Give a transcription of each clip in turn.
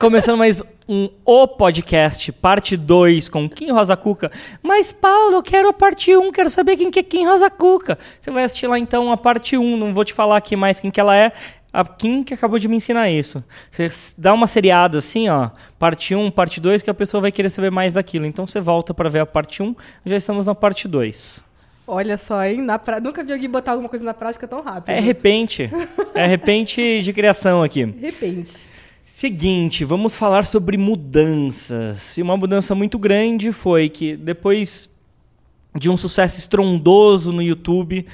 Começando mais um O Podcast, parte 2, com Kim Rosa Cuca. Mas, Paulo, eu quero a parte 1, um, quero saber quem que é Kim Rosa Cuca. Você vai assistir lá, então, a parte 1, um, não vou te falar aqui mais quem que ela é. A Kim que acabou de me ensinar isso. Você dá uma seriada assim, ó, parte 1, parte 2, que a pessoa vai querer saber mais daquilo. Então você volta para ver a parte 1, já estamos na parte 2. Olha só, hein? Pra... Nunca vi alguém botar alguma coisa na prática tão rápido. É repente. é repente de criação aqui. Repente. Seguinte, vamos falar sobre mudanças. E uma mudança muito grande foi que depois de um sucesso estrondoso no YouTube,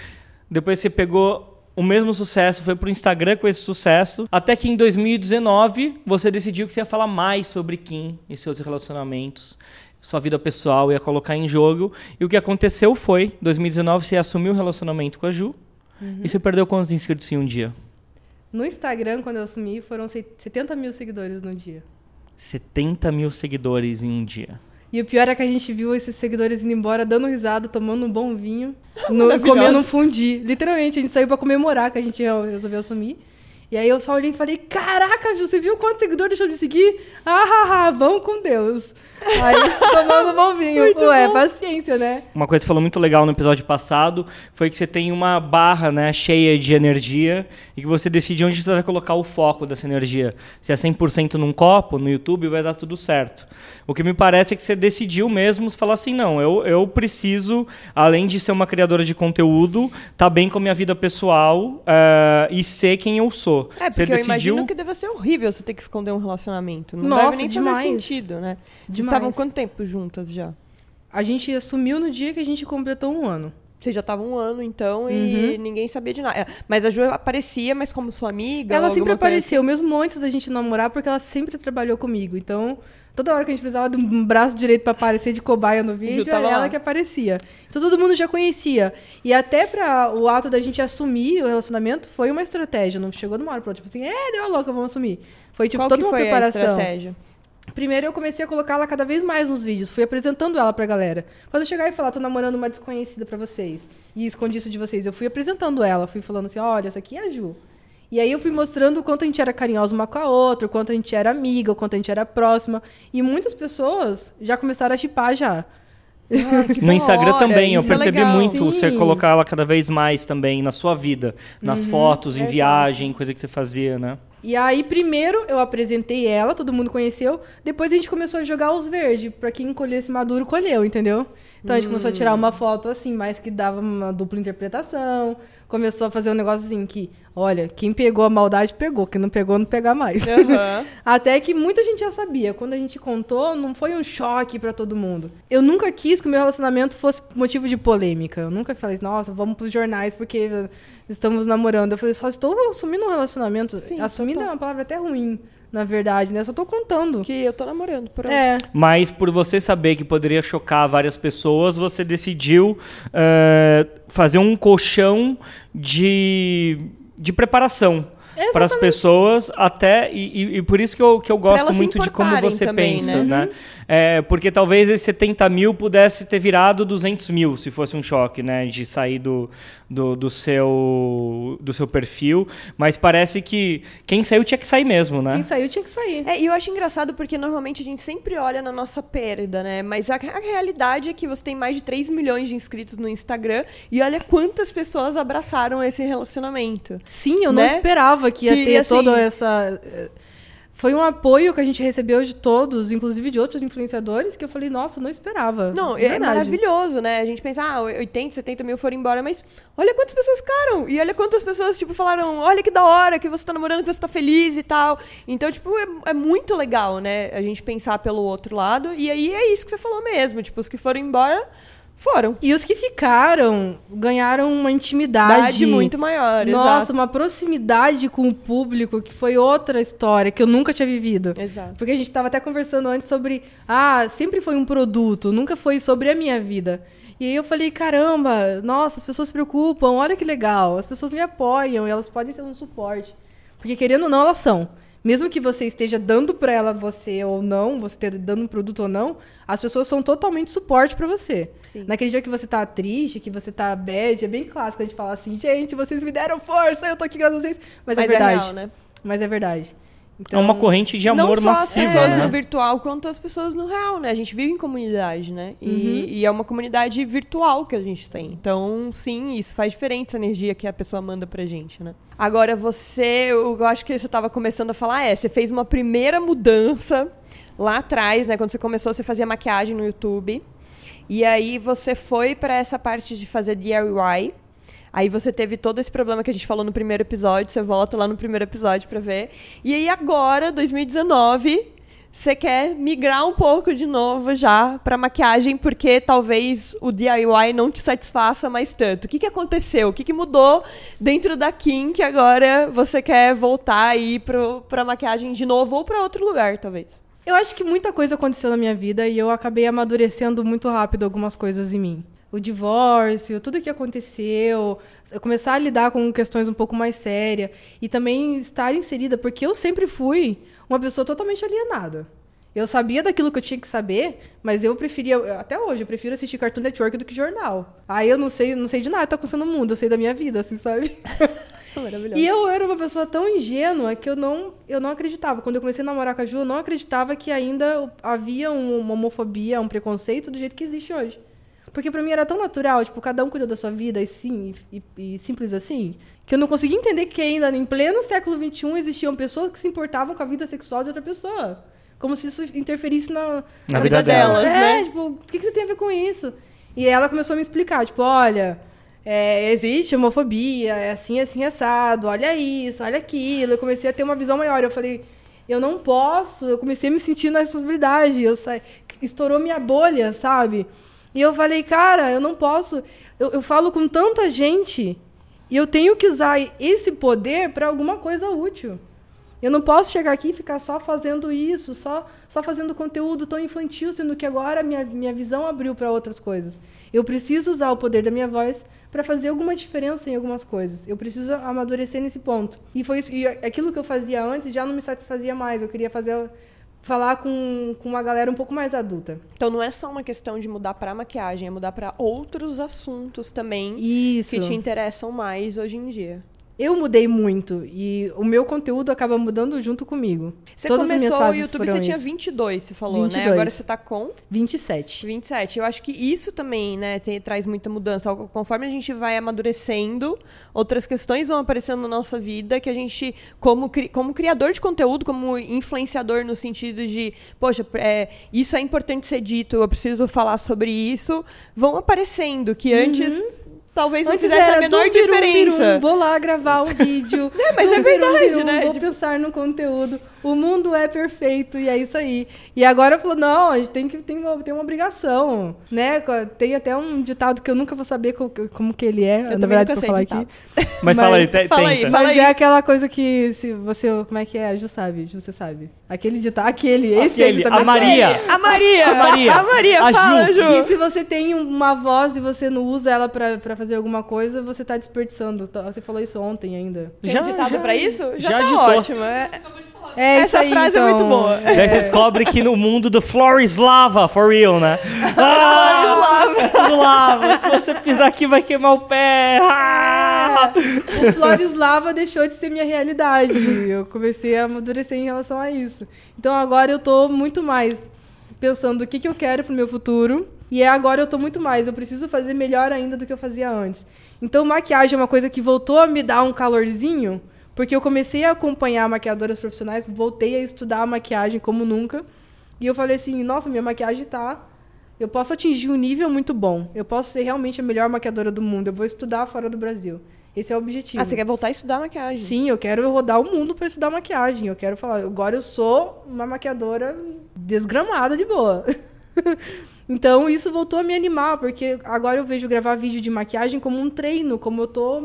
depois você pegou o mesmo sucesso, foi para o Instagram com esse sucesso, até que em 2019 você decidiu que você ia falar mais sobre Kim e seus relacionamentos, sua vida pessoal, ia colocar em jogo. E o que aconteceu foi, em 2019 você assumiu o relacionamento com a Ju uhum. e você perdeu quantos inscritos em um dia? No Instagram, quando eu assumi, foram 70 mil seguidores no dia. 70 mil seguidores em um dia. E o pior é que a gente viu esses seguidores indo embora, dando risada, tomando um bom vinho, no, comendo um fundi. Literalmente, a gente saiu para comemorar que a gente resolveu assumir. E aí eu só olhei e falei, caraca, Ju, você viu quanto seguidor deixou de seguir? Ah, ah, ah, vão com Deus. Aí, tomando bom vinho. Muito Ué, bom. paciência, né? Uma coisa que falou muito legal no episódio passado foi que você tem uma barra, né, cheia de energia e que você decide onde você vai colocar o foco dessa energia. Se é 100% num copo, no YouTube, vai dar tudo certo. O que me parece é que você decidiu mesmo falar assim, não, eu, eu preciso, além de ser uma criadora de conteúdo, tá bem com a minha vida pessoal uh, e ser quem eu sou. É, porque você eu decidiu... imagino que deve ser horrível você ter que esconder um relacionamento. Não Nossa, deve nem demais. fazer sentido, né? Vocês estavam quanto tempo juntas já? A gente assumiu no dia que a gente completou um ano. Vocês já estavam um ano, então, e uhum. ninguém sabia de nada. É, mas a Ju aparecia, mas como sua amiga? Ela sempre apareceu, assim? mesmo antes da gente namorar, porque ela sempre trabalhou comigo. Então, toda hora que a gente precisava de um braço direito para aparecer de cobaia no vídeo, era ela que aparecia. Isso todo mundo já conhecia. E até para o ato da gente assumir o relacionamento foi uma estratégia. Não chegou numa hora pra outra, tipo assim, é, deu uma louca, vamos assumir. Foi tipo Qual toda uma foi preparação. A estratégia? Primeiro eu comecei a colocá-la cada vez mais nos vídeos, fui apresentando ela pra galera. Quando eu chegar e falar, tô namorando uma desconhecida para vocês, e escondi isso de vocês, eu fui apresentando ela, fui falando assim, olha, essa aqui é a Ju. E aí eu fui mostrando o quanto a gente era carinhosa uma com a outra, o quanto a gente era amiga, o quanto a gente era próxima. E muitas pessoas já começaram a chipar já. Ah, no Instagram hora, também, eu é percebi é muito Sim. você colocar ela cada vez mais também na sua vida, nas uhum, fotos, em é viagem, coisa que você fazia, né? E aí, primeiro eu apresentei ela, todo mundo conheceu. Depois a gente começou a jogar os verdes. Pra quem colhesse maduro, colheu, entendeu? Então a gente hum. começou a tirar uma foto assim, mais que dava uma dupla interpretação. Começou a fazer um negócio assim que, olha, quem pegou a maldade pegou, quem não pegou, não pegar mais. Uhum. Até que muita gente já sabia. Quando a gente contou, não foi um choque para todo mundo. Eu nunca quis que o meu relacionamento fosse motivo de polêmica. Eu nunca falei, nossa, vamos pros jornais porque estamos namorando. Eu falei, só estou assumindo um relacionamento. Sim, Assumindo é uma palavra até ruim na verdade, né? Só tô contando. Que eu tô namorando, por aí. É. Mas por você saber que poderia chocar várias pessoas, você decidiu uh, fazer um colchão de, de preparação para as pessoas até e, e, por isso que eu, que eu gosto muito de como você também, pensa, né? né? Uhum. É, porque talvez esses 70 mil pudesse ter virado 200 mil se fosse um choque, né? De sair do, do, do, seu, do seu perfil. Mas parece que quem saiu tinha que sair mesmo, né? Quem saiu tinha que sair. É, e eu acho engraçado porque normalmente a gente sempre olha na nossa perda, né? Mas a, a realidade é que você tem mais de 3 milhões de inscritos no Instagram e olha quantas pessoas abraçaram esse relacionamento. Sim, eu né? não esperava que ia que, ter assim, toda essa foi um apoio que a gente recebeu de todos, inclusive de outros influenciadores, que eu falei, nossa, não esperava. Não, é maravilhoso, né? A gente pensa, ah, 80, 70 mil foram embora, mas olha quantas pessoas ficaram. E olha quantas pessoas, tipo, falaram, olha que da hora que você tá namorando, que você tá feliz e tal. Então, tipo, é, é muito legal, né? A gente pensar pelo outro lado. E aí é isso que você falou mesmo. Tipo, os que foram embora foram. E os que ficaram ganharam uma intimidade muito maior. Nossa, exato. uma proximidade com o público que foi outra história que eu nunca tinha vivido. Exato. Porque a gente estava até conversando antes sobre. Ah, sempre foi um produto, nunca foi sobre a minha vida. E aí eu falei, caramba, nossa, as pessoas se preocupam, olha que legal, as pessoas me apoiam, elas podem ser um suporte. Porque querendo ou não, elas são mesmo que você esteja dando para ela você ou não, você esteja dando um produto ou não, as pessoas são totalmente suporte para você. Sim. Naquele dia que você tá triste, que você tá bad, é bem clássico a gente falar assim, gente, vocês me deram força, eu tô aqui graças a vocês. Mas, é Mas é verdade. É real, né? Mas é verdade. É uma corrente de amor não só as massiva, pessoas né? no virtual quanto as pessoas no real, né? A gente vive em comunidade, né? E, Uhum. e é uma comunidade virtual que a gente tem. Então, sim, isso faz diferença a energia que a pessoa manda pra gente, né? Agora, você, eu acho que você estava começando a falar, é, você fez uma primeira mudança lá atrás, né? Quando você começou, você fazia maquiagem no YouTube. E aí você foi pra essa parte de fazer DIY. Aí você teve todo esse problema que a gente falou no primeiro episódio, você volta lá no primeiro episódio pra ver. E aí agora, 2019, você quer migrar um pouco de novo já pra maquiagem, porque talvez o DIY não te satisfaça mais tanto. O que, que aconteceu? O que, que mudou dentro da Kim que agora você quer voltar aí pro, pra maquiagem de novo ou pra outro lugar, talvez? Eu acho que muita coisa aconteceu na minha vida e eu acabei amadurecendo muito rápido algumas coisas em mim. O divórcio, tudo que aconteceu, eu começar a lidar com questões um pouco mais sérias e também estar inserida, porque eu sempre fui uma pessoa totalmente alienada. Eu sabia daquilo que eu tinha que saber, mas eu preferia, até hoje, eu prefiro assistir Cartoon Network do que jornal. Aí eu não sei, não sei de nada que tá acontecendo no mundo, eu sei da minha vida, assim, sabe? Maravilhoso. E eu era uma pessoa tão ingênua que eu não, eu não acreditava. Quando eu comecei a namorar com a Ju, eu não acreditava que ainda havia um- uma homofobia, um preconceito do jeito que existe hoje. Porque pra mim era tão natural, tipo, cada um cuida da sua vida e sim, e, e simples assim, que eu não conseguia entender que ainda em pleno século XXI existiam pessoas que se importavam com a vida sexual de outra pessoa. Como se isso interferisse na, Na vida dela. delas, é, né? tipo, o que, que você tem a ver com isso? E ela começou a me explicar, tipo, olha, é, existe homofobia, é assim, assim, assado, olha isso, olha aquilo. Eu comecei a ter uma visão maior. Eu falei, eu não posso, eu comecei a me sentir na responsabilidade. Eu sa... Estourou minha bolha, sabe? E eu falei, cara, eu não posso. Eu, eu falo com tanta gente e eu tenho que usar esse poder para alguma coisa útil. Eu não posso chegar aqui e ficar só fazendo isso, só, só fazendo conteúdo tão infantil, sendo que agora minha, minha visão abriu para outras coisas. Eu preciso usar o poder da minha voz para fazer alguma diferença em algumas coisas. Eu preciso amadurecer nesse ponto. E foi isso, e aquilo que eu fazia antes já não me satisfazia mais. Eu queria fazer falar com, com uma galera um pouco mais adulta. Então não é só uma questão de mudar pra maquiagem, é mudar pra outros assuntos também Isso. que te interessam mais hoje em dia. Eu mudei muito e o meu conteúdo acaba mudando junto comigo. Você Todas as começou o fases YouTube, você tinha isso. 22, você falou, né? 22. Agora você tá com 27. 27. Eu acho que isso também, né, tem- traz muita mudança. Conforme a gente vai amadurecendo, outras questões vão aparecendo na nossa vida que a gente, como, como criador de conteúdo, como influenciador no sentido de, poxa, é, isso é importante ser dito, eu preciso falar sobre isso, vão aparecendo, que antes talvez não. Antes fizesse a era menor dum, birum, diferença. birum, vou lá gravar um vídeo. É, mas é verdade, birum, né? Vou Tipo- pensar no conteúdo. O mundo é perfeito e é isso aí. E agora falou, não, a gente tem que tem uma, tem uma obrigação, né? Tem até um ditado que eu nunca vou saber co- como, que ele é, Eu na verdade, nunca pra sei falar ditados. aqui. Mas, fala aí, te- Fala aí, tenta. fala Mas aí. é aquela coisa que se você, como é que é? A Ju sabe, Ju, você sabe. Aquele ditado, aquele, esse Aquele, aí também a Maria. A Maria! A Maria. A Maria, A fala, Ju. Ju. Que se você tem uma voz e você não usa ela pra, pra fazer alguma coisa, você tá desperdiçando. Você falou isso ontem ainda. Tem um ditado pra isso? Já, já tá ditou. ótimo. É, É Essa isso aí, frase é então. muito boa. Daí você descobre que no mundo do Flores lava, for real, né? Ah, é tudo lava. Se você pisar aqui, vai queimar o pé. Ah! O Flores Lava deixou de ser minha realidade. Eu comecei a amadurecer em relação a isso. Então agora eu tô muito mais pensando o que, que eu quero pro meu futuro. E é agora eu tô muito mais. Eu preciso fazer melhor ainda do que eu fazia antes. Então maquiagem é uma coisa que voltou a me dar um calorzinho. Porque eu comecei a acompanhar maquiadoras profissionais, voltei a estudar a maquiagem como nunca. E eu falei assim, nossa, minha maquiagem tá eu posso atingir um nível muito bom. Eu posso ser realmente a melhor maquiadora do mundo. Eu vou estudar fora do Brasil. Esse é o objetivo. Ah, você quer voltar a estudar maquiagem? Sim, eu quero rodar o mundo para estudar maquiagem. Eu quero falar, agora eu sou uma maquiadora desgramada de boa. então isso voltou a me animar, porque agora eu vejo gravar vídeo de maquiagem como um treino, como eu tô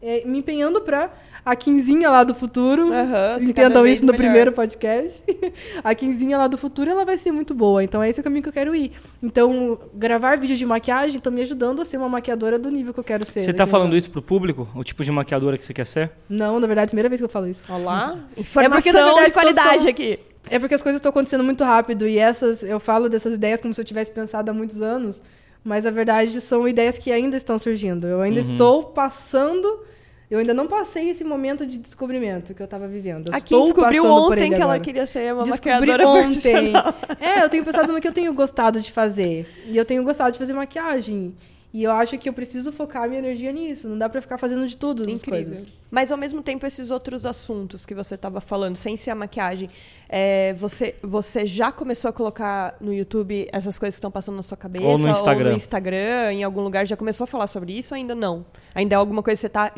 é, me empenhando pra a Quinzinha lá do futuro. Cada Entendam isso no melhor. primeiro podcast. a Quinzinha lá do futuro, ela vai ser muito boa. Então é esse o caminho que eu quero ir. Então, gravar vídeos de maquiagem tá me ajudando a ser uma maquiadora do nível que eu quero ser. Você daqui tá falando anos. isso pro público? O tipo de maquiadora que você quer ser? Não, na verdade, é a primeira vez que eu falo isso. Olá. É Informação porque, na verdade, de qualidade são- aqui. É porque as coisas estão acontecendo muito rápido e essas eu falo dessas ideias como se eu tivesse pensado há muitos anos, mas a verdade são ideias que ainda estão surgindo. Eu ainda Uhum. estou passando Eu ainda não passei esse momento de descobrimento que eu tava vivendo. Eu Aqui estou descobriu ontem que ela queria ser uma Descobri maquiadora ontem. É, eu tenho pensado no que eu tenho gostado de fazer. E eu tenho gostado de fazer maquiagem. E eu acho que eu preciso focar minha energia nisso. Não dá pra ficar fazendo de tudo as Incrível. coisas. Mas ao mesmo tempo, esses outros assuntos que você estava falando, sem ser a maquiagem, é, você, você já começou a colocar no YouTube essas coisas que estão passando na sua cabeça? Ou no Instagram. Ou no Instagram, em algum lugar, já começou a falar sobre isso ou ainda não? Ainda é alguma coisa que você está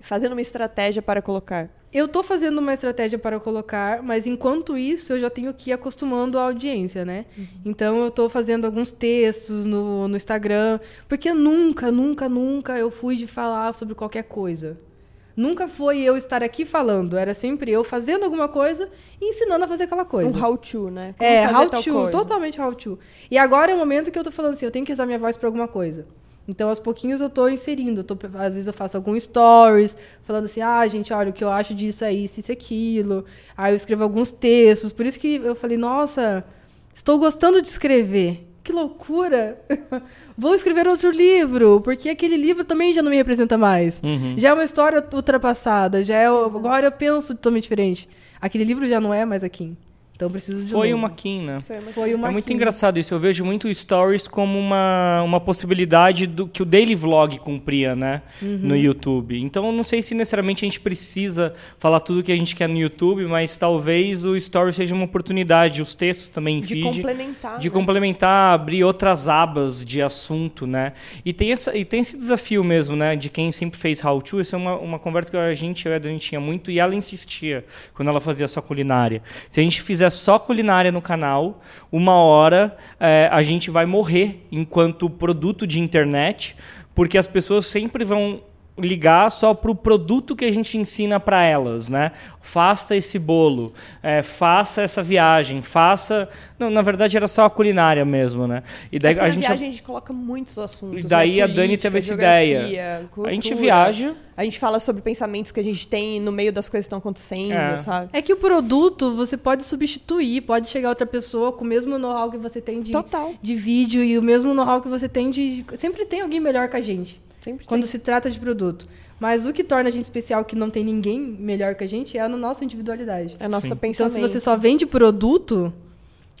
fazendo uma estratégia para colocar? Eu tô fazendo uma estratégia para colocar, mas enquanto isso eu já tenho que ir acostumando a audiência, né? Então eu tô fazendo alguns textos no, no Instagram, porque nunca, nunca, nunca eu fui de falar sobre qualquer coisa. Nunca foi eu estar aqui falando, era sempre eu fazendo alguma coisa e ensinando a fazer aquela coisa. Um how-to, né? Como É, how to, totalmente how to. E agora é o momento que eu tô falando assim, eu tenho que usar minha voz para alguma coisa. Então, aos pouquinhos eu tô inserindo. Eu tô, às vezes eu faço alguns stories, falando assim, ah, gente, olha, o que eu acho disso é isso, isso aquilo. Aí eu escrevo alguns textos. Por isso que eu falei, nossa, estou gostando de escrever. Que loucura! Vou escrever outro livro, porque aquele livro também já não me representa mais. Uhum. Já é uma história ultrapassada, já é, agora eu penso totalmente diferente. Aquele livro já não é mais aqui. Então eu preciso de Foi novo. uma Kim, né? Foi uma- Foi uma É muito Kim. engraçado isso. Eu vejo muito stories como uma, uma possibilidade do que o daily vlog cumpria, né? Uhum. No YouTube. Então, eu não sei se necessariamente a gente precisa falar tudo que a gente quer no YouTube, mas talvez o story seja uma oportunidade. Os textos também em De feed. complementar. De né? complementar, abrir outras abas de assunto, né? E tem, essa, e tem esse desafio mesmo, né? De quem sempre fez how to. Isso é uma, uma conversa que a gente, eu e a Dani, tinha muito. E ela insistia quando ela fazia só culinária. Se a gente fizer só culinária no canal, uma hora eh, a gente vai morrer enquanto produto de internet, porque as pessoas sempre vão ligar só para o produto que a gente ensina para elas, né? Faça esse bolo, eh, faça essa viagem, faça... Não, na verdade era só a culinária mesmo, né? E daí Porque a na gente... viagem a gente coloca muitos assuntos. E daí né? a Dani teve essa ideia. cultura. A gente viaja... A gente fala sobre pensamentos que a gente tem no meio das coisas que estão acontecendo, É. sabe? É que o produto você pode substituir, pode chegar outra pessoa com o mesmo know-how que você tem de, Total. de vídeo e o mesmo know-how que você tem de. Sempre tem alguém melhor que a gente Sempre quando tem. se trata de produto. Mas o que torna a gente especial, que não tem ninguém melhor que a gente, é a nossa individualidade. É nosso Sim. Então, pensamento. se você só vende produto,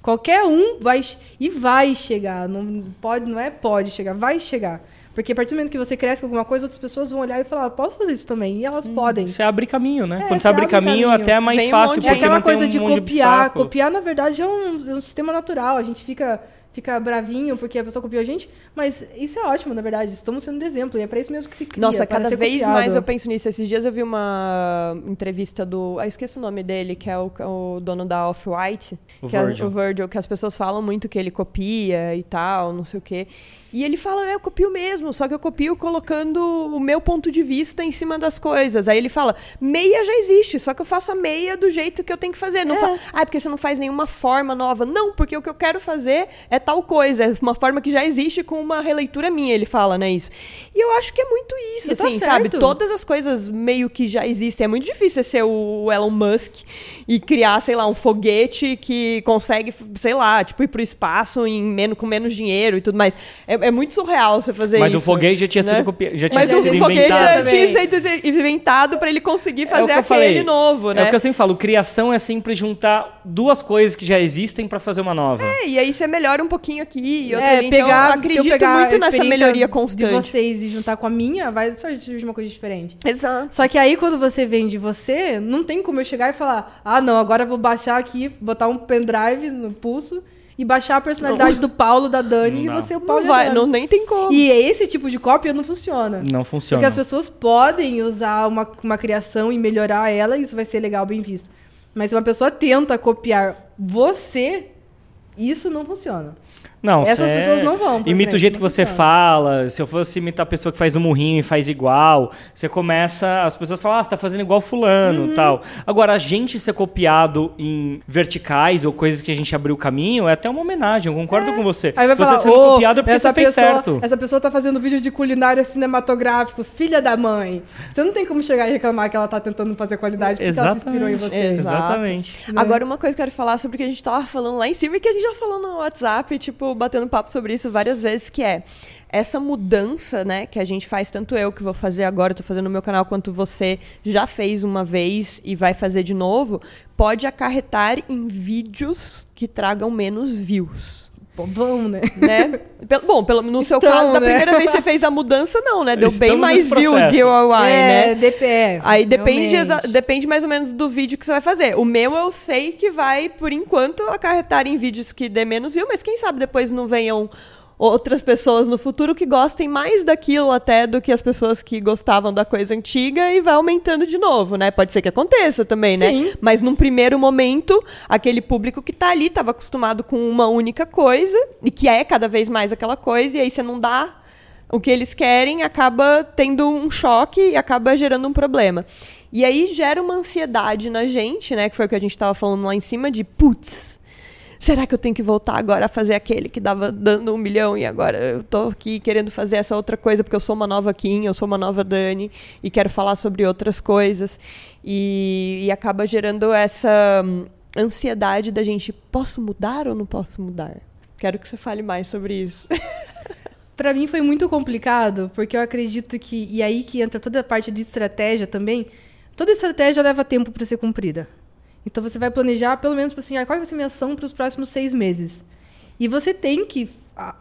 qualquer um vai e vai chegar. Não pode, não é pode chegar, vai chegar. Porque a partir do momento que você cresce com alguma coisa, outras pessoas vão olhar e falar, "Ah, posso fazer isso também. E elas podem. Você abre caminho, né? É, Quando você abre abre caminho, caminho. até é mais Vem um fácil, monte de- É porque aquela não tem coisa um de monte copiar. obstáculo. copiar, na verdade, é um, é um sistema natural. A gente fica, fica bravinho porque a pessoa copiou a gente. Mas isso é ótimo, na verdade. Estamos sendo de exemplo. E é para isso mesmo que se cria. Nossa, cada ser vez copiado. mais eu penso nisso. Esses dias eu vi uma entrevista do. Ah, esqueci o nome dele, que é o, o dono da Off-White. O que é o Virgil, que as pessoas falam muito que ele copia e tal, não sei o quê. E ele fala, é, eu copio mesmo, só que eu copio colocando o meu ponto de vista em cima das coisas. Aí ele fala, meia já existe, só que eu faço a meia do jeito que eu tenho que fazer. Não É. fa- ah, porque você não faz nenhuma forma nova. Não, porque o que eu quero fazer é tal coisa, é uma forma que já existe com uma releitura minha, ele fala, né, isso. E eu acho que é muito isso, tá assim, sabe? certo. Todas as coisas meio que já existem. É muito difícil ser o Elon Musk e criar, sei lá, um foguete que consegue, sei lá, tipo, ir pro espaço em menos, com menos dinheiro e tudo mais. É, é muito surreal você fazer Mas isso. o foguete já tinha né? sido copiado, já tinha Mas o sido foguete inventado. já também. tinha sido inventado pra ele conseguir É o fazer que eu aquele falei. novo, né? É o que eu sempre falo, criação é sempre juntar duas coisas que já existem pra fazer uma nova. É, e aí você melhora um pouquinho aqui e É. Então, pegar, eu se eu acredito pegar muito nessa melhoria de constante. vocês e juntar com a minha, vai surgir uma coisa diferente. Exato. Só que aí, quando você vende você, não tem como eu chegar e falar: ah, não, agora eu vou baixar aqui, botar um pendrive no pulso e baixar a personalidade do Paulo, da Dani, Não. e você é o Paulo Não vai, não, nem tem como. E esse tipo de cópia não funciona. Não funciona. Porque as pessoas podem usar uma, uma criação e melhorar ela, e isso vai ser legal, bem visto. Mas se uma pessoa tenta copiar você, isso não funciona. Não, Essas cê pessoas não vão Imita o frente, jeito que você fala. Se eu fosse imitar a pessoa que faz o murrinho e faz igual, você começa. As pessoas falam, ah, você tá fazendo igual fulano Uhum. tal. Agora, a gente ser copiado em verticais ou coisas que a gente abriu o caminho é até uma homenagem. Eu concordo com você. Aí vai você falar, sendo "Ô, copiado é porque essa você fez pessoa, certo. Essa pessoa tá fazendo vídeo de culinária cinematográficos, filha da mãe. Você não tem como chegar e reclamar que ela tá tentando fazer qualidade porque ela se inspirou em você. Exato. Exatamente. Né? Agora, uma coisa que eu quero falar sobre o que a gente tava falando lá em cima e que a gente já falou no WhatsApp, tipo, batendo papo sobre isso várias vezes, que é essa mudança, né, que a gente faz, tanto eu que vou fazer agora, estou fazendo no meu canal, quanto você já fez uma vez e vai fazer de novo, pode acarretar em vídeos que tragam menos views. Vão, né? né? Pelo- Bom, pelo, no seu caso, da né? primeira vez que você fez a mudança, não, né? Deu bem Estamos mais nesse view de DIY, é, né? DPE. Aí depende, depende mais ou menos do vídeo que você vai fazer. O meu eu sei que vai, por enquanto, acarretar em vídeos que dê menos view, mas quem sabe depois não venham outras pessoas no futuro que gostem mais daquilo até do que as pessoas que gostavam da coisa antiga e vai aumentando de novo, né? Pode ser que aconteça também, né? Sim. Mas num primeiro momento, aquele público que tá ali estava acostumado com uma única coisa e que é cada vez mais aquela coisa e aí você não dá o que eles querem, acaba tendo um choque e acaba gerando um problema. E aí gera uma ansiedade na gente, né? Que foi o que a gente estava falando lá em cima de putz. Será que eu tenho que voltar agora a fazer aquele que dava dando um milhão e agora eu tô aqui querendo fazer essa outra coisa porque eu sou uma nova Kim, eu sou uma nova Dani e quero falar sobre outras coisas e, e acaba gerando essa hum, ansiedade da gente posso mudar ou não posso mudar? Quero que você fale mais sobre isso. Pra mim foi muito complicado, porque eu acredito que. E aí que entra toda a parte de estratégia também. Toda estratégia leva tempo para ser cumprida. Então você vai planejar, pelo menos, tipo assim, ah, qual vai ser a minha ação para os próximos seis meses. E você tem que. ah,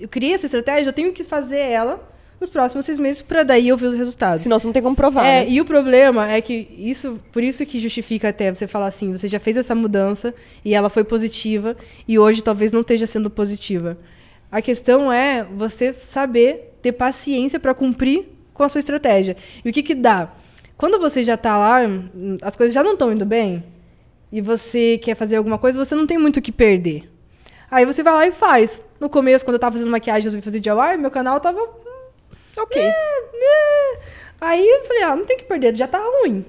Eu criei essa estratégia, eu tenho que fazer ela nos próximos seis meses para daí eu ver os resultados. Senão você não tem como provar. É, né? e o problema é que isso, por isso que justifica até você falar assim, você já fez essa mudança e ela foi positiva e hoje talvez não esteja sendo positiva. A questão é você saber ter paciência para cumprir com a sua estratégia. E o que que dá? Quando você já está lá, as coisas já não estão indo bem e você quer fazer alguma coisa, você não tem muito o que perder. Aí você vai lá e faz. No começo, quando eu estava fazendo maquiagem, eu resolvi fazer DIY, meu canal tava Ok. né? Aí eu falei, ah, não tem que perder, já tá ruim.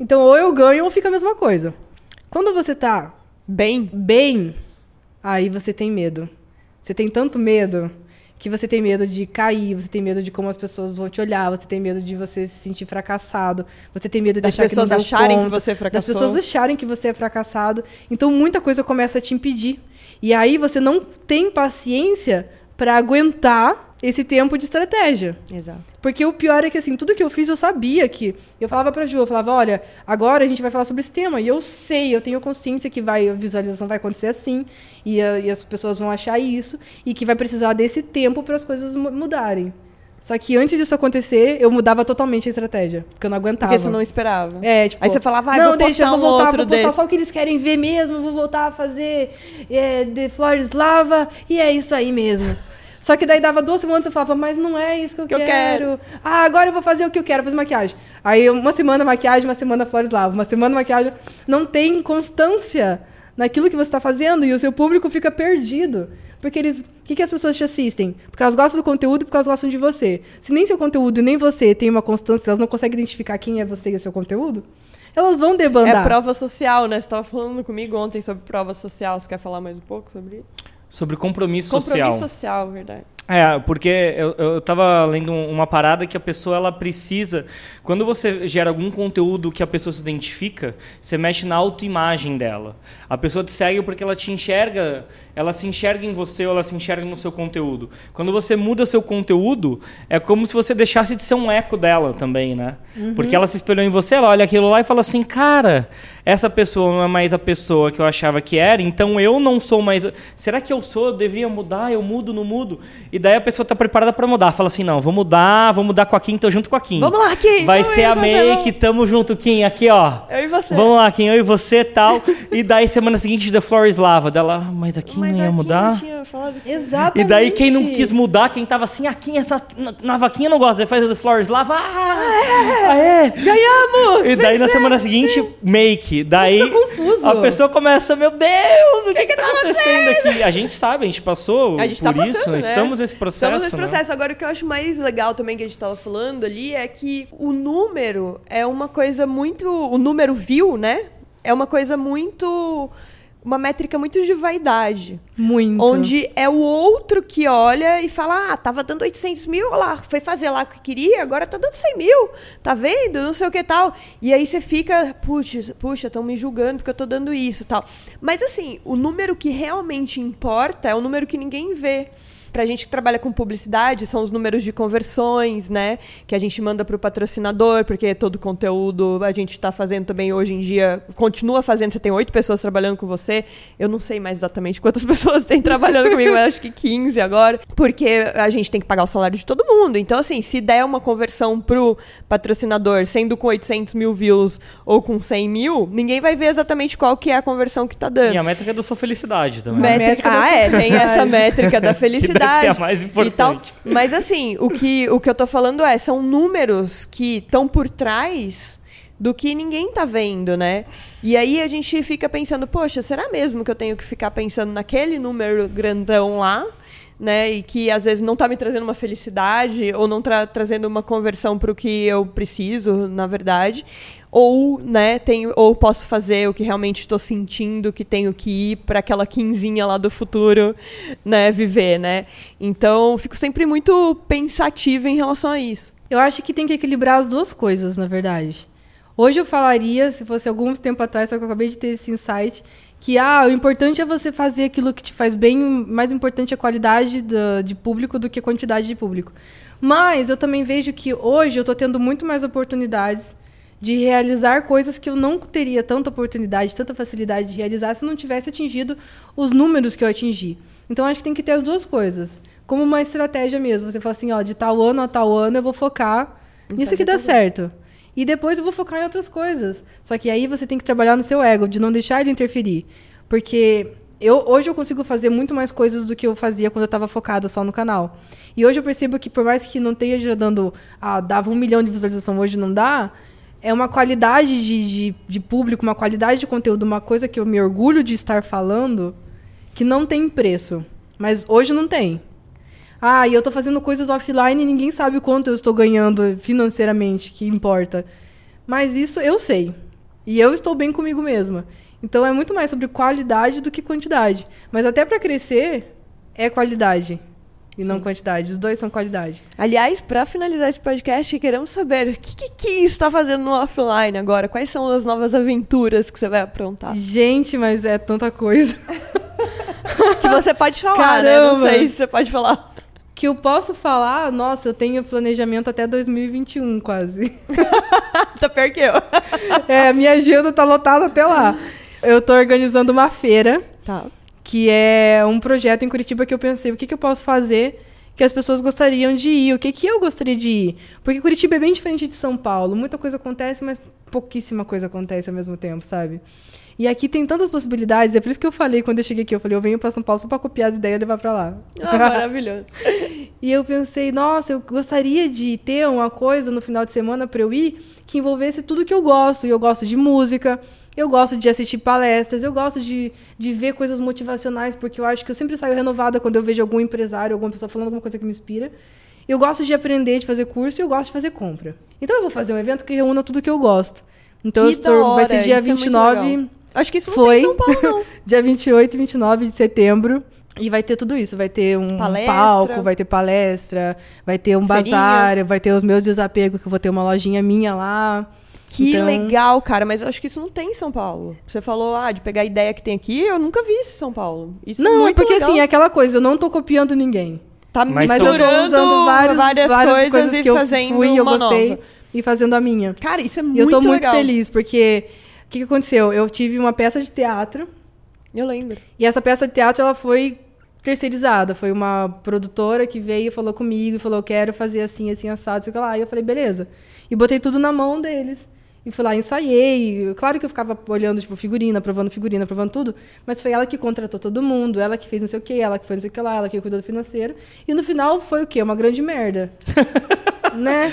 Então ou eu ganho ou fica a mesma coisa. Quando você tá Bem, bem, aí você tem medo. Você tem tanto medo que você tem medo de cair, você tem medo de como as pessoas vão te olhar, você tem medo de você se sentir fracassado, você tem medo de Das achar que não pessoas acharem que conta, você fracassou. Das pessoas acharem que você é fracassado. Então muita coisa começa a te impedir. E aí você não tem paciência para aguentar esse tempo de estratégia. Exato. Porque o pior é que, assim, tudo que eu fiz eu sabia que. Eu falava pra Ju, eu falava, olha, agora a gente vai falar sobre esse tema. E eu sei, eu tenho consciência que vai, a visualização vai acontecer assim, e, a- e as pessoas vão achar isso, e que vai precisar desse tempo para as coisas mu- mudarem. Só que antes disso acontecer, eu mudava totalmente a estratégia, porque eu não aguentava. Porque você não esperava. É, tipo. Aí você falava, ah, não, vou deixa, eu vou um voltar, outro vou postar desse. só o que eles querem ver mesmo, vou voltar a fazer é, The Flores Lava, e é isso aí mesmo. Só que daí dava duas semanas e eu falava, mas não é isso que eu, Que eu quero. quero. Ah, agora eu vou fazer o que eu quero, fazer maquiagem. Aí uma semana maquiagem, uma semana Flores Lava, uma semana maquiagem. Não tem constância naquilo que você está fazendo e o seu público fica perdido. Porque eles. O que, que as pessoas te assistem? Porque elas gostam do conteúdo e porque elas gostam de você. Se nem seu conteúdo nem você tem uma constância, elas não conseguem identificar quem é você e o seu conteúdo, elas vão debandar. É prova social, né? Você estava falando comigo ontem sobre prova social. Você quer falar mais um pouco sobre isso? Sobre compromisso, Compromisso social. social, verdade. É, porque eu, eu tava lendo um- uma parada que a pessoa ela precisa. Quando você gera algum conteúdo que a pessoa se identifica, você mexe na autoimagem dela. A pessoa te segue porque ela te enxerga, ela se enxerga em você ou ela se enxerga no seu conteúdo. Quando você muda seu conteúdo, é como se você deixasse de ser um eco dela também, né? Porque ela se espelhou em você, ela olha aquilo lá e fala assim: cara, essa pessoa não é mais a pessoa que eu achava que era, então eu não sou mais. Será que eu sou? Eu devia mudar? Eu mudo, não mudo? E daí a pessoa tá preparada pra mudar. Fala assim: não, vou mudar, vou mudar com a Kim, tô junto com a Kim. Vamos lá, Kim! Vai ser a e você, make, vamos. tamo junto, Kim, aqui ó. Eu e você. Vamos lá, Kim, eu e você e tal. e daí semana seguinte, The Floor is Lava. Dela, "Ah, mas a Kim Mas não ia mudar? não tinha falado que- Exatamente. E daí quem não quis mudar, quem tava assim, a Kim, essa na- na vaquinha não gosta, faz The Floor is Lava. Ah, é. Ganhamos! E daí na semana seguinte, make. Daí confuso. a pessoa começa, meu Deus, o que, que, tá acontecendo aqui? A gente sabe, a gente passou A gente por tá isso, passando, né? estamos nesse processo. Estamos nesse né? processo. Agora, o que eu acho mais legal também que a gente tava falando ali é que o número é uma coisa muito. O número view, né? É uma coisa muito uma métrica muito de vaidade. Muito. Onde é o outro que olha e fala: ah, tava dando 800 mil, olha lá, foi fazer lá o que queria, agora tá dando 100 mil, tá vendo? Não sei o que tal. E aí você fica, puxa, puxa, estão me julgando porque eu tô dando isso tal. Mas assim, o número que realmente importa é o número que ninguém vê. Pra gente que trabalha com publicidade, são os números de conversões, né? Que a gente manda pro patrocinador, porque todo conteúdo a gente está fazendo também hoje em dia, continua fazendo. Você tem oito pessoas trabalhando com você. Eu não sei mais exatamente quantas pessoas tem trabalhando comigo, mas acho que 15 agora. Porque a gente tem que pagar o salário de todo mundo. Então, assim, se der uma conversão pro patrocinador, sendo com 800 mil views ou com 100 mil, ninguém vai ver exatamente qual que é a conversão que tá dando. E a métrica da sua felicidade também. Métrica, da ah, é, tem essa métrica da Que deve ser a mais importante. Mas assim, o que, o que eu tô falando é, são números que estão por trás do que ninguém tá vendo, né? E aí a gente fica pensando, poxa, será mesmo que eu tenho que ficar pensando naquele número grandão lá? Né, e que às vezes não tá me trazendo uma felicidade ou não tá trazendo uma conversão para o que eu preciso, na verdade, ou né, tenho, ou posso fazer o que realmente estou sentindo que tenho que ir para aquela quinzinha lá do futuro, né, viver, né? Então, fico sempre muito pensativa em relação a isso. Eu acho que tem que equilibrar as duas coisas, na verdade. Hoje eu falaria, se fosse algum tempo atrás, só que eu acabei de ter esse insight, que ah, o importante é você fazer aquilo que te faz bem, mais importante é a qualidade do, de público do que a quantidade de público. Mas eu também vejo que hoje eu estou tendo muito mais oportunidades de realizar coisas que eu não teria tanta oportunidade, tanta facilidade de realizar se não tivesse atingido os números que eu atingi. Então acho que tem que ter as duas coisas. Como uma estratégia mesmo. Você fala assim, ó, de tal ano a tal ano eu vou focar nisso que dá certo. E depois eu vou focar em outras coisas. Só que aí você tem que trabalhar no seu ego, de não deixar ele interferir. Porque eu, hoje eu consigo fazer muito mais coisas do que eu fazia quando eu estava focada só no canal. E hoje eu percebo que, por mais que não esteja já dando. Ah, dava um milhão de visualização, hoje não dá. É uma qualidade de, de, de público, uma qualidade de conteúdo, uma coisa que eu me orgulho de estar falando, que não tem preço. Mas hoje não tem. Ah, e eu tô fazendo coisas offline e ninguém sabe quanto eu estou ganhando financeiramente, que importa. Mas isso eu sei. E eu estou bem comigo mesma. Então é muito mais sobre qualidade do que quantidade. Mas até para crescer é qualidade e não quantidade. Os dois são qualidade. Aliás, para finalizar esse podcast, queremos saber o que, que Ki está fazendo no offline agora? Quais são as novas aventuras que você vai aprontar? Gente, mas é tanta coisa. Que você pode falar, né? Caramba! Não sei se você pode falar. que eu posso falar, nossa, eu tenho planejamento até 2021 quase. tá pior que eu. é, minha agenda tá lotada até lá. Eu tô organizando uma feira, Tá. Que é um projeto em Curitiba que eu pensei, o que, que eu posso fazer que as pessoas gostariam de ir, o que, que eu gostaria de ir. Porque Curitiba é bem diferente de São Paulo. Muita coisa acontece, mas pouquíssima coisa acontece ao mesmo tempo, sabe? E aqui tem tantas possibilidades, é por isso que eu falei quando eu cheguei aqui, eu falei, eu venho para São Paulo só para copiar as ideias e levar para lá. Ah, maravilhoso. E eu pensei, nossa, eu gostaria de ter uma coisa no final de semana para eu ir que envolvesse tudo que eu gosto. E eu gosto de música, eu gosto de assistir palestras, eu gosto de, de ver coisas motivacionais, porque eu acho que eu sempre saio renovada quando eu vejo algum empresário, alguma pessoa falando alguma coisa que me inspira. Eu gosto de aprender, de fazer curso e eu gosto de fazer compra. Então eu vou fazer um evento que reúna tudo que eu gosto. Então Que eu estou, da vai hora, ser dia isso é muito 29 legal. Acho que isso não Foi. tem em São Paulo, não. dia 28 e 29 de setembro. E vai ter tudo isso. Vai ter um Palestra. palco, vai ter palestra, vai ter um bazar, vai ter os meus desapegos, que eu vou ter uma lojinha minha lá. Que Então- legal, cara, mas eu acho que isso não tem em São Paulo. Você falou, ah, de pegar a ideia que tem aqui, eu nunca vi isso em São Paulo. Isso é Não, muito porque legal. assim, é aquela coisa, eu não tô copiando ninguém. Tá Mas Mas eu tô misturando usando várias, várias, várias coisas, e que eu fazendo fui, eu gostei, nova. e fazendo a minha. Cara, isso é muito E eu tô muito legal. feliz, porque o que, que aconteceu? Eu tive uma peça de teatro, Eu lembro. E essa peça de teatro ela foi terceirizada. Foi uma produtora que veio, falou comigo e falou: quero fazer assim, assim, assado, sei lá. E eu falei: beleza. E botei tudo na mão deles. E fui lá, ensaiei. Claro que eu ficava olhando, tipo, figurina, provando figurina, provando tudo. Mas foi ela que contratou todo mundo, ela que fez não sei o quê, ela que fez não sei o que lá, ela que cuidou do financeiro. E no final foi o quê? Uma grande merda. né?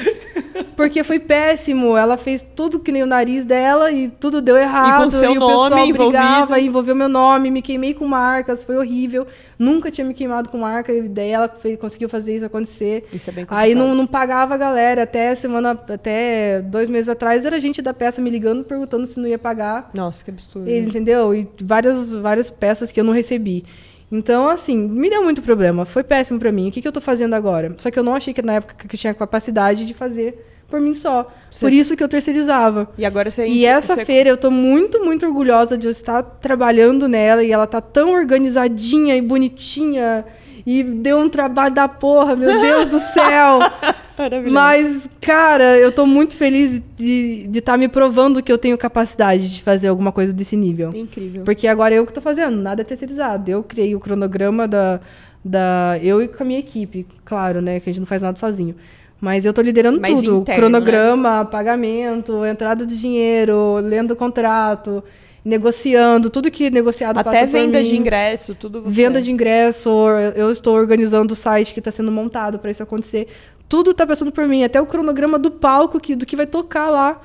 Porque foi péssimo. Ela fez tudo que nem o nariz dela e tudo deu errado. E com seu o nome pessoal envolvido. brigava, envolveu meu nome, me queimei com marcas, foi horrível. Nunca tinha me queimado com marca, e daí ela fez- conseguiu fazer isso acontecer. Isso é bem Aí complicado. não, não pagava a galera. Até semana, até dois meses atrás, era gente da peça me ligando, perguntando se não ia pagar. Nossa, que absurdo. Entendeu? E várias, várias peças que eu não recebi. Então, assim, me deu muito problema. Foi péssimo pra mim. O que, que eu tô fazendo agora? Só que eu não achei que na época que eu tinha capacidade de fazer por mim só. Você- Por isso que eu terceirizava. E agora você... E essa você- feira eu tô muito, muito orgulhosa de eu estar trabalhando nela e ela tá tão organizadinha e bonitinha. E deu um trabalho da porra, meu Deus do céu! Maravilhoso. Mas, cara, eu tô muito feliz de estar me provando que eu tenho capacidade de fazer alguma coisa desse nível. Incrível. Porque agora eu que tô fazendo, nada é terceirizado. Eu criei o cronograma da, da. Eu e com a minha equipe, claro, né? Que a gente não faz nada sozinho. Mas eu tô liderando Mais tudo. interno, cronograma, pagamento, entrada de dinheiro, lendo o contrato, negociando, tudo que negociado Até venda de ingresso, tudo você. Venda de ingresso, eu estou organizando o site que está sendo montado para isso acontecer. Tudo está passando por mim, até o cronograma do palco, que, do que vai tocar lá,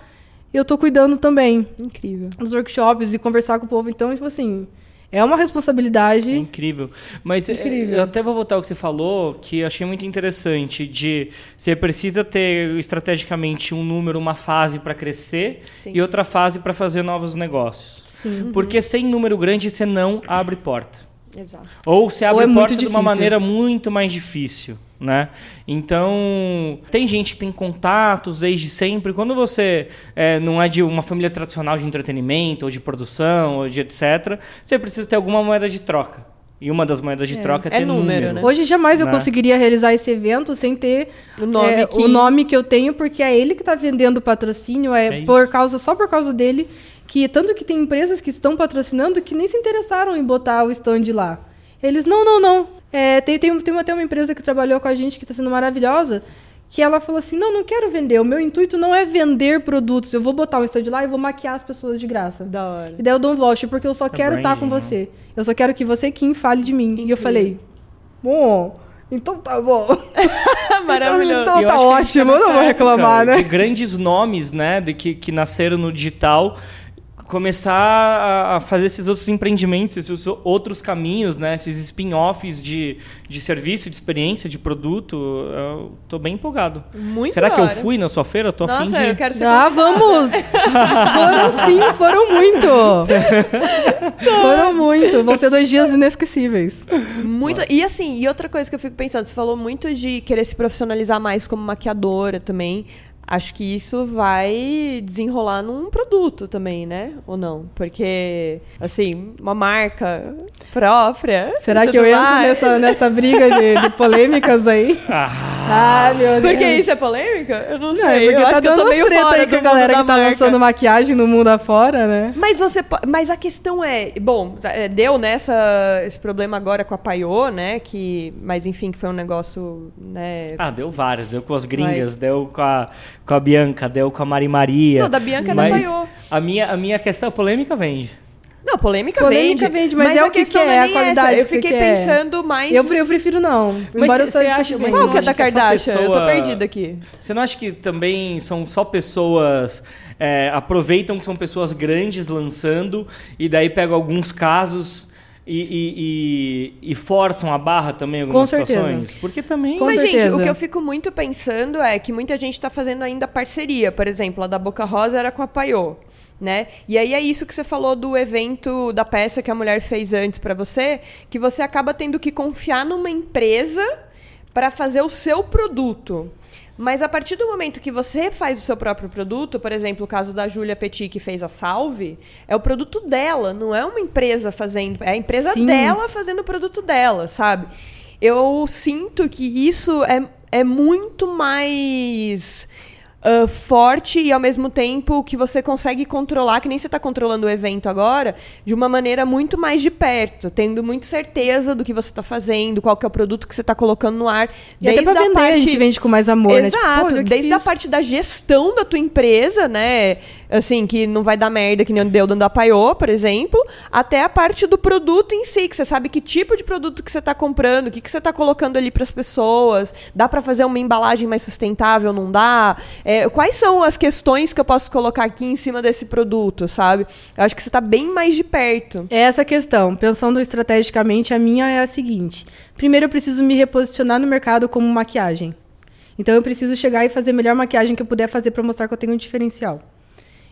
eu estou cuidando também. Incrível. Os workshops e conversar com o povo. Então, tipo assim, é uma É responsabilidade. incrível. Mas é, Incrível. eu até vou voltar ao que você falou, que eu achei muito interessante, de você precisa ter estrategicamente um número, uma fase para crescer Sim. e outra fase para fazer novos negócios. Sim. Porque sem número grande você não abre porta. Exato. Ou você abre é muito porta de uma maneira muito mais difícil, né? Então, tem gente que tem contatos desde sempre. Quando você é, não é de uma família tradicional de entretenimento, ou de produção, ou de etc., você precisa ter alguma moeda de troca. E uma das moedas de troca é, É ter número, número. né? Hoje jamais eu Né? conseguiria realizar esse evento sem ter O nome é, que- o nome que eu tenho, porque é ele que está vendendo o patrocínio, é, É por causa só por causa dele que tanto que tem empresas que estão patrocinando que nem se interessaram em botar o stand lá. Eles não, não, não. É, tem, tem, tem até uma empresa que trabalhou com a gente que está sendo maravilhosa. Que ela falou assim: não, não quero vender. O meu intuito não é vender produtos. Eu vou botar um stand lá e vou maquiar as pessoas de graça. Da hora. E daí eu dou um voucher, porque eu só quero estar com branding, né? você. Eu só quero que você, Kim, fale de mim. E eu falei, bom, então tá bom. Maravilhoso. Então E eu tá ótimo, eu não vou reclamar, época né? De grandes nomes, né, de que, que nasceram no digital, começar a, a fazer esses outros empreendimentos, esses outros caminhos, né, esses spin-offs de, de serviço, de experiência, de produto. Eu tô bem empolgado. Muito Será que eu fui na sua feira? Tô afim Nossa, de... eu quero ser Ah, vamos! foram sim, foram muito! foram muito. Vão ser dois dias inesquecíveis. Muito. E assim, e outra coisa que eu fico pensando, você falou muito de querer se profissionalizar mais como maquiadora também. Acho que isso vai desenrolar num produto também, né? Ou não? Porque, assim, uma marca própria. Será que eu tudo entro mais. nessa, nessa briga de, de polêmicas aí? Ah, meu Deus. Porque isso é polêmica? Eu não, Não, sei. é porque eu tá acho que eu dando tô meio treta aí com a galera que tá marca. lançando maquiagem no mundo afora, né? Mas você mas a questão é, bom, é, deu nessa esse problema agora com a Paiô, né, que, mas enfim, que foi um negócio, né, Ah, deu várias. Deu com as gringas, Mas- deu com a, com a Bianca, deu com a Mari Maria. Não, da Bianca é mas Paiô. a minha, a minha questão polêmica vende. Não, polêmica, Polêmica vende. vende, mas é a o que questão que não é, a qualidade essa. Eu que você fiquei pensando mais Eu, eu prefiro não. Mas Embora cê- cê eu acha- mas Qual não que é da que Kardashian? Eu tô pessoa- perdida aqui. Você não acha que também são só pessoas é, aproveitam que são pessoas grandes lançando e daí pegam alguns casos e, e- e- e forçam a barra também em algumas Com certeza. situações? Porque também Com Mas, gente, certeza. o que eu fico muito pensando é que muita gente tá fazendo ainda parceria. Por exemplo, a da Boca Rosa era com a Paiô. Né? E aí é isso que você falou do evento da peça que a mulher fez antes pra você, que você acaba tendo que confiar numa empresa para fazer o seu produto. Mas a partir do momento que você faz o seu próprio produto, por exemplo, o caso da Júlia Petit que fez a Salve, é o produto dela, não é uma empresa fazendo, é a empresa Sim. dela fazendo o produto dela, sabe? Eu sinto que isso é, é muito mais ah, forte e ao mesmo tempo que você consegue controlar, que nem você está controlando o evento agora, de uma maneira muito mais de perto, tendo muito certeza do que você está fazendo, qual que é o produto que você está colocando no ar. E até pra a vender a gente vende com mais amor, né? Exato, Tipo, pô, olha o que desde a parte da gestão da tua empresa, né? Assim, que não vai dar merda que nem deu dando a Paiô, por exemplo, até a parte do produto em si, que você sabe que tipo de produto que você está comprando, o que, que você está colocando ali para as pessoas, dá para fazer uma embalagem mais sustentável, não dá? É, quais são as questões que eu posso colocar aqui em cima desse produto, sabe? Eu acho que você tá bem mais de perto. É essa questão. Pensando estrategicamente, a minha é a seguinte: primeiro eu preciso me reposicionar no mercado como maquiagem. Então eu preciso chegar e fazer a melhor maquiagem que eu puder fazer para mostrar que eu tenho um diferencial.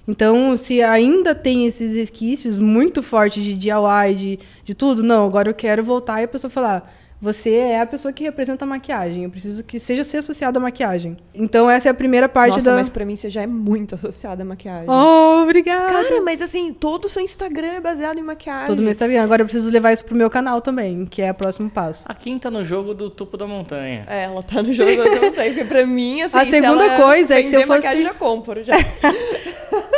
Então, se ainda tem esses resquícios muito fortes de DIY, de, de tudo, não, agora eu quero voltar e a pessoa falar, você é a pessoa que representa a maquiagem. Eu preciso que seja ser associado à maquiagem. Então, essa é a primeira parte Nossa, da. mas pra mim você já é muito associada à maquiagem. Oh, obrigada! Cara, mas assim, todo o seu Instagram é baseado em maquiagem. Todo meu Instagram. Agora eu preciso levar isso pro meu canal também, que é o próximo passo. A Kim tá no jogo do topo da montanha. É, ela tá no jogo não tenho, porque pra mim, assim, A se segunda ela coisa é que se eu vender maquiagem, fosse- já compro, já.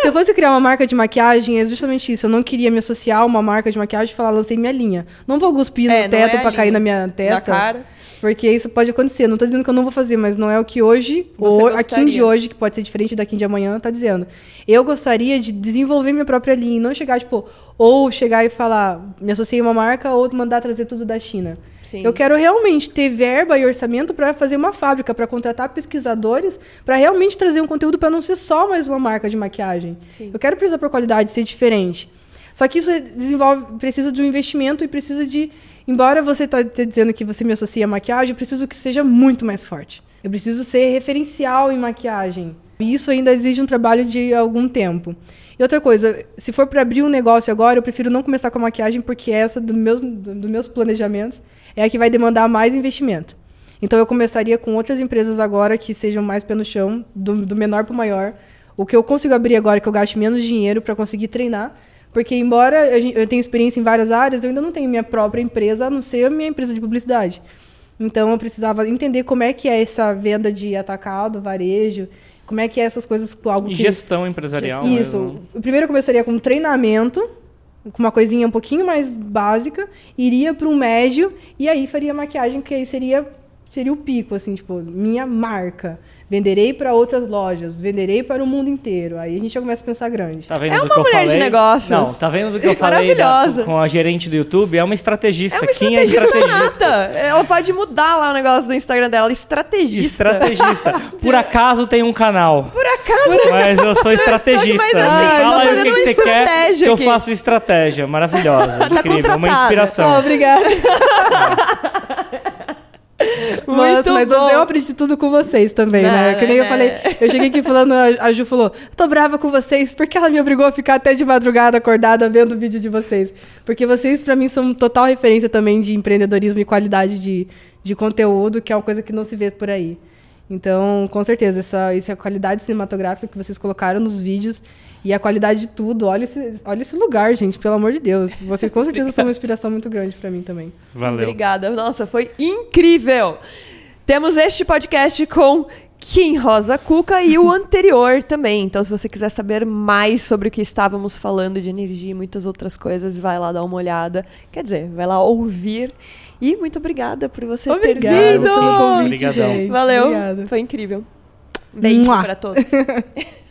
Se eu fosse criar uma marca de maquiagem, é justamente isso. Eu não queria me associar a uma marca de maquiagem e falar, lancei minha linha. Não vou cuspir no É, teto é pra cair linha. na minha testa. Na cara. Porque isso pode acontecer. Não tô dizendo que eu não vou fazer, mas não é o que hoje, ou a Kim de hoje, que pode ser diferente da Kim de amanhã, tá dizendo. Eu gostaria de desenvolver minha própria linha e não chegar, tipo, ou chegar e falar, me associei a uma marca, ou mandar trazer tudo da China. Sim. Eu quero realmente ter verba e orçamento para fazer uma fábrica, para contratar pesquisadores, para realmente trazer um conteúdo para não ser só mais uma marca de maquiagem. Sim. Eu quero precisar por qualidade, ser diferente. Só que isso desenvolve, precisa de um investimento e precisa de. Embora você tá te dizendo que você me associa à maquiagem, eu preciso que seja muito mais forte. Eu preciso ser referencial em maquiagem. E isso ainda exige um trabalho de algum tempo. E outra coisa, se for para abrir um negócio agora, eu prefiro não começar com a maquiagem, porque essa dos meus, do- dos meus planejamentos é a que vai demandar mais investimento. Então eu começaria com outras empresas agora que sejam mais pé no chão, do, do menor para o maior. O que eu consigo abrir agora que eu gaste menos dinheiro para conseguir treinar. Porque, embora eu tenha experiência em várias áreas, eu ainda não tenho minha própria empresa, a não ser a minha empresa de publicidade. Então, eu precisava entender como é que é essa venda de atacado, varejo, como é que é essas coisas com algo E que... gestão empresarial. Isso. mesmo. Primeiro eu começaria com um treinamento, com uma coisinha um pouquinho mais básica, iria para um médio e aí faria maquiagem, que aí seria seria o pico, assim, tipo, minha marca. Venderei para outras lojas, venderei para o mundo inteiro. Aí a gente já começa a pensar grande. Tá vendo É do uma que eu mulher de falei? negócios. Não, tá vendo do que eu falei da- Maravilhosa. com a gerente do YouTube? É uma estrategista. É uma Kim é estrategista estrategista. nata. Ela pode mudar lá o negócio do Instagram dela. Estrategista. Estrategista. Por acaso tem um canal. Por acaso. Mas eu sou estrategista. Mas Me assim, eu tô fala aí o que, que você quer estratégia que eu aqui. faço estratégia. Maravilhosa. Incrível. Uma inspiração. Oh, obrigada. Nossa, mas bom. eu aprendi tudo com vocês também, né? Não, Que nem eu né? falei. Eu cheguei aqui falando, a Ju falou: tô brava com vocês, porque ela me obrigou a ficar até de madrugada acordada vendo o vídeo de vocês. Porque vocês, pra mim, são total referência também de empreendedorismo e qualidade de, de conteúdo, que é uma coisa que não se vê por aí. Então, com certeza, essa, essa qualidade cinematográfica que vocês colocaram nos vídeos e a qualidade de tudo. Olha esse, olha esse lugar, gente, pelo amor de Deus. Vocês com certeza são uma inspiração muito grande pra mim também. Valeu. Obrigada. Nossa, foi incrível. Temos este podcast com Kim Rosa Cuca e o anterior também. Então, se você quiser saber mais sobre o que estávamos falando de energia e muitas outras coisas, vai lá dar uma olhada. Quer dizer, vai lá ouvir. E muito obrigada por você Obrigada ter vindo. pelo convite, Obrigadão. gente. Valeu. Obrigada. Foi incrível. Um beijo para todos.